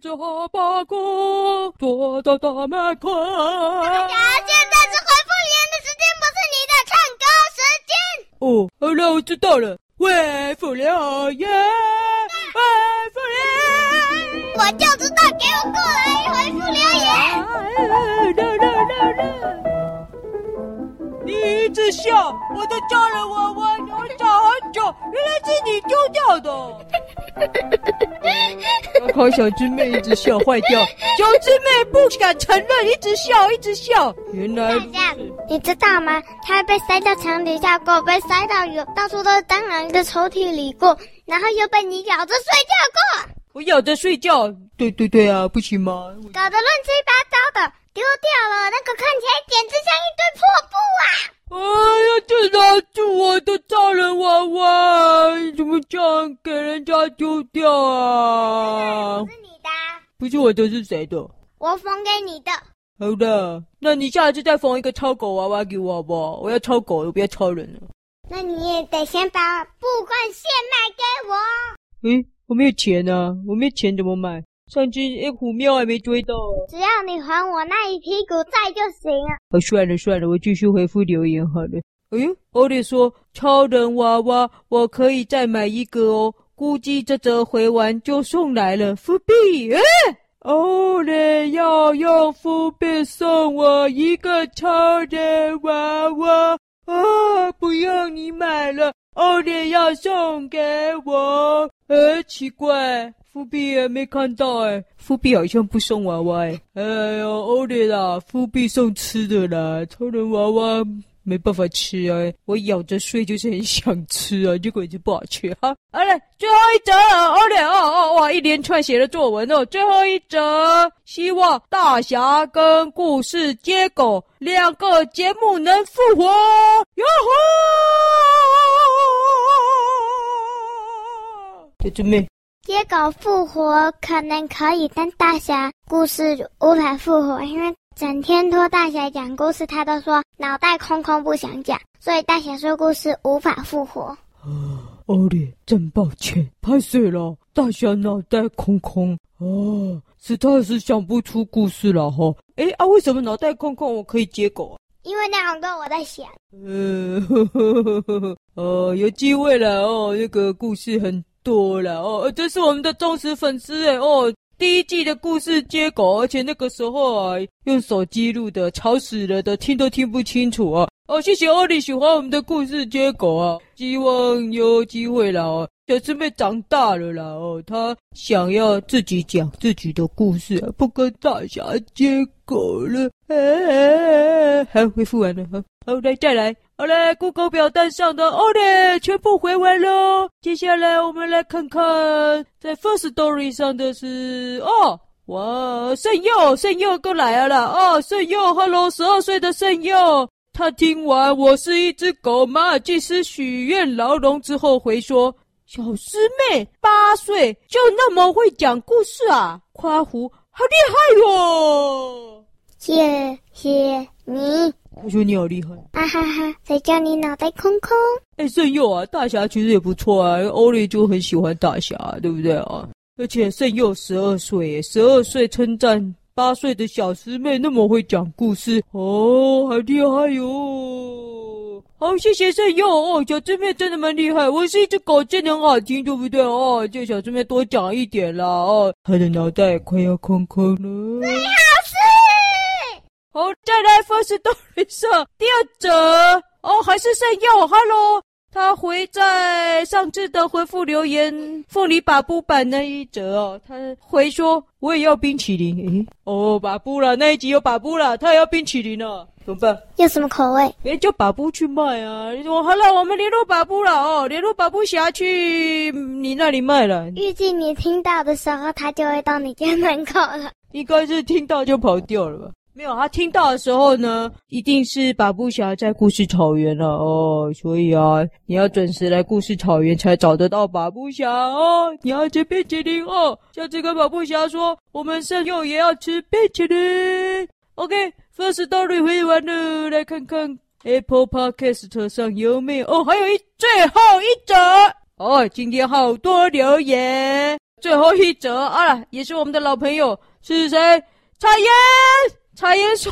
着哈巴狗，坐到大门口。呀，现在是回复留言的时间，不是你的唱歌时间。哦，好了，我知道了。回复留言，回复留言，我就知道，给我过来回复留言。来来来来，你一直笑，我的家人娃娃，我找很久，原来是你丢掉的。好，小猪妹一直笑坏掉，小猪妹不敢承认，一直笑，一直笑。原来是，你知道吗？她被塞到墙底下过，被塞到有到处都是蟑螂的抽屉里过，然后又被你咬着睡觉过。我咬着睡觉，对对对啊，不行吗？搞得乱七八糟的，丢掉了，那个看起来简直像一堆破布啊！哎呀，这拿住我的超人娃娃，怎么这样给人家丢掉啊？不是你的，不是我的，是谁的？我缝给你的。好的，那你下次再缝一个超狗娃娃给我好不好？我要超狗，我不要超人了。那你也得先把布冠线卖给我。诶，我没有钱啊，我没有钱怎么买？上次一，虎喵还没追到，只要你还我那一屁股债就行了。哦，算了算了，我继续回复留言好了。哎呦，欧利说超人娃娃，我可以再买一个哦。估计这则回完就送来了。复币，哎，欧利要用复币送我一个超人娃娃啊！不用你买了，欧里要送给我。哎，奇怪。富币也没看到哎，富币好像不送娃娃哎。哎呦，欧弟啦，富币送吃的啦，超人娃娃没办法吃啊。我咬着睡就是很想吃啊，结果就不好吃哈。好嘞，最后一则，欧弟哦哦哇，一连串写的作文哦。最后一则，希望大侠跟故事接狗两个节目能复活。哟吼！就准备。接狗复活可能可以，但大侠故事无法复活，因为整天拖大侠讲故事，他都说脑袋空空不想讲，所以大侠说故事无法复活。啊，欧里，真抱歉，拍碎了，大侠脑袋空空啊，实在是想不出故事了哈。哎啊，为什么脑袋空空我可以接狗啊？因为那两个我在想。呃呵呵呵呵呵，哦，有机会了哦，那个故事很。多了哦，这是我们的忠实粉丝哎哦，第一季的故事接狗，而且那个时候啊用手机录的，吵死了的，听都听不清楚啊哦，谢谢欧里喜欢我们的故事接狗啊，希望有机会啦哦，小师妹长大了啦哦，她想要自己讲自己的故事，不跟大侠接狗了，哎哎哎，好，回复完了，好，好来再来。好嘞，Google 表单上的哦嘞，全部回完喽。接下来我们来看看，在 First Story 上的是哦，哇，圣佑，圣佑过来了啦。哦，圣佑，Hello，十二岁的圣佑，他听完我是一只狗，马尔济斯许愿牢笼之后回说，小师妹八岁就那么会讲故事啊，夸胡，好厉害哟。谢谢你。我觉得你好厉害，啊哈哈！谁叫你脑袋空空？哎，圣佑啊，大侠其实也不错啊，欧丽就很喜欢大侠，对不对啊？而且圣佑十二岁，十二岁称赞八岁的小师妹那么会讲故事哦，好厉害哟！好，谢谢圣佑哦，小师妹真的蛮厉害。我是一只狗，真的很好听，对不对哦？叫小师妹多讲一点啦哦，她的脑袋快要空空了。好，再来 First Story 上第二则哦，还是圣佑，Hello，他回在上次的回复留言凤梨把布版那一则哦，他回说我也要冰淇淋，诶，哦，把布了那一集有把布了，他也要冰淇淋了，怎么办？要什么口味？诶，叫把布去卖啊！我好了，我们联络把布了哦，联络把布侠去你那里卖了。预计你听到的时候，他就会到你家门口了。应该是听到就跑掉了吧。没有，他听到的时候呢，一定是把布侠在故事草原了哦，所以啊，你要准时来故事草原才找得到把布侠哦。你要吃冰淇淋哦，下次跟把布侠说，我们圣佑也要吃冰淇淋。OK，First Story 回完了，来看看 Apple Podcast 上有没有哦，还有一最后一则哦，今天好多留言。最后一则啊，也是我们的老朋友，是谁？彩妍，彩妍说：“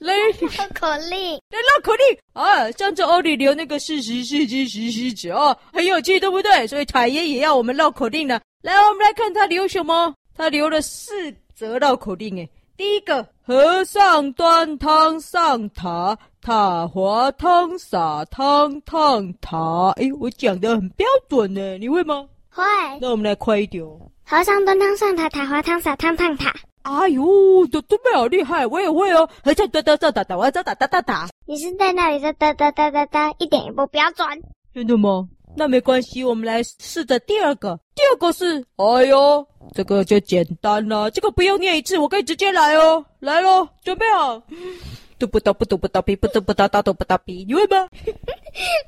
来绕口令，来绕口令啊！上次欧里留那个是十四只石狮子哦，很有趣，对不对？所以彩妍也要我们绕口令了。来，我们来看他留什么？他留了四则绕口令。诶，第一个，和尚端汤上塔，塔滑汤洒汤烫塔。哎，我讲的很标准呢，你会吗？会。那我们来快一点哦。和尚端汤上塔，塔滑汤洒汤烫塔。哎呦，都都妹好厉害，我也会哦。还叫哒哒哒哒哒，我要哒哒哒哒。你是在那里在哒哒哒哒哒，一点也不标准。真的吗？那没关系，我们来试着第二个。第二个是，哎呦，这个就简单了，这个不用念一次，我可以直接来哦。来喽，准备好。嘟不哒不嘟不哒比不嘟不哒哒嘟不哒比，你会吗？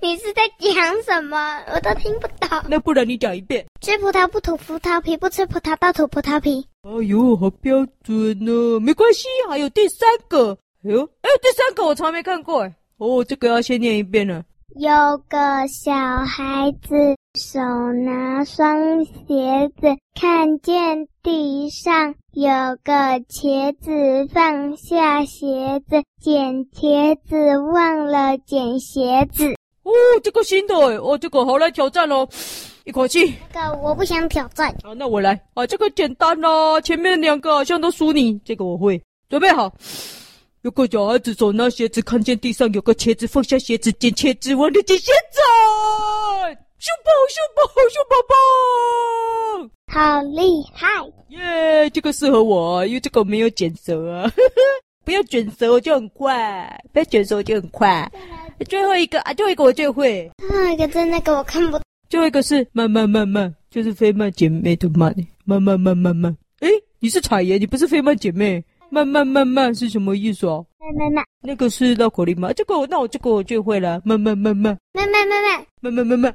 你是在讲什么？我都听不懂。那不然你讲一遍。吃葡萄不吐葡萄皮，不吃葡萄倒吐葡萄皮。哎呦，好标准哦。没关系，还有第三个。哎呦，哎，第三个我从来没看过哎。哦，这个要先念一遍呢。有个小孩子手拿双鞋子，看见地上有个茄子，放下鞋子捡茄子，忘了捡鞋子。哦，这个新的哦，这个好来挑战哦，一口气。这个我不想挑战。好，那我来啊，这个简单啦，前面两个好像都输你，这个我会，准备好。有个小孩子手拿鞋子，看见地上有个茄子，放下鞋子捡茄子，忘了捡鞋子。秀宝，秀宝，秀宝宝，好厉害！耶，yeah, 这个适合我，因为这个没有卷舌啊。不要卷舌，我就很快；不要卷舌，我就很快。最后一个啊，最后一个我最会。最后一个在那个我看不。最后一个是慢慢慢慢，就是飞慢姐妹的慢，慢慢慢慢慢。诶，你是彩爷，你不是飞慢姐妹。慢慢慢慢是什么意思哦？慢慢慢，那个是绕口令吗？这个那我这个我就会了。慢慢慢慢，慢慢慢慢，慢慢慢慢，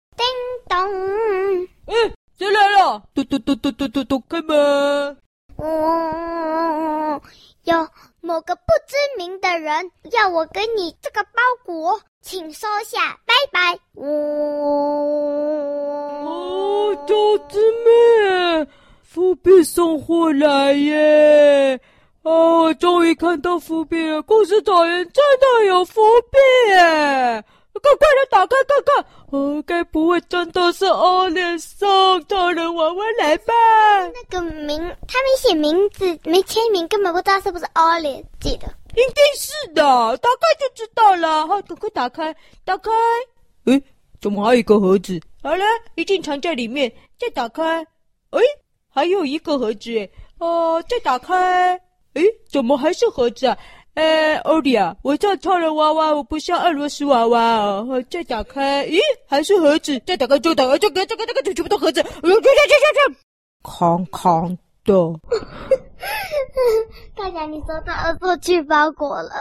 叮咚！哎，谁来了？嘟嘟嘟嘟嘟嘟嘟，开门！哦，有某个不知名的人要我给你这个包裹，请收下，拜拜。哦哦，小姊妹，福币送货来耶！哦，我终于看到福币了！故事导演真的有福币耶！快快来打开看看！哦，该不会真的是欧脸送超人娃娃来吧？那个名，他没写名字，没签名，根本不知道是不是欧脸寄的。一定是的，打开就知道了。好，赶快打开，打开。诶，怎么还有一个盒子？好了，一定藏在里面。再打开。诶，还有一个盒子。哦，再打开。诶，怎么还是盒子啊？呃，欧里啊，我像超人娃娃，我不像俄罗斯娃娃哦。再打开，咦，还是盒子。再打开，就打开，这个，这个，这个，全部都盒子。哎呦，这这这这，康康的。大家，你收到恶作剧包裹了？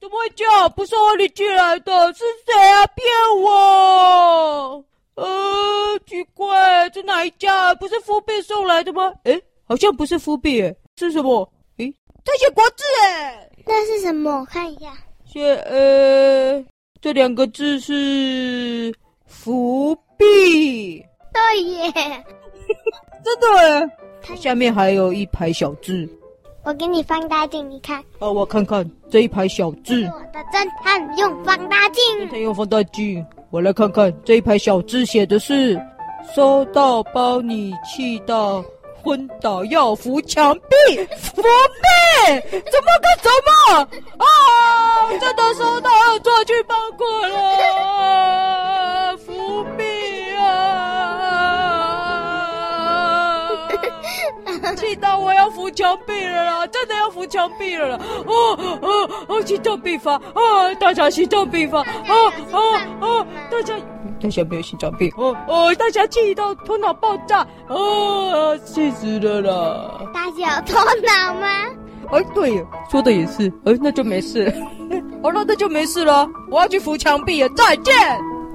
怎么会这样？不是欧里寄来的，是谁啊？骗我！呃，奇怪，这哪一家？不是夫币送来的吗？哎，好像不是夫币，是什么？在写国字哎，那是什么？我看一下，写呃，这两个字是伏笔。对耶，真的耶。它下面还有一排小字，我给你放大镜，你看。哦、啊，我看看这一排小字。我的侦探用放大镜。侦探用放大镜，我来看看这一排小字写的是：收到包你气到。昏倒要扶墙壁，扶壁，怎么个怎么啊？真的收到恶作剧包裹了，扶壁啊！气到我要扶墙壁了啦！真的要扶墙壁了啦！哦哦哦，心脏病发啊！大家心脏病发啊啊啊！大家大家没有心脏病哦哦！大家气到头脑爆炸哦，气死了啦！大家有头脑吗？哎，对，说的也是，哎，那就没事。好 了，那就没事了。我要去扶墙壁了，再见。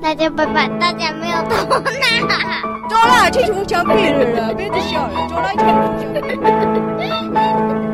大家拜拜，大家没有头脑。走啦去冲向别人了别再笑了走啦去冲向别人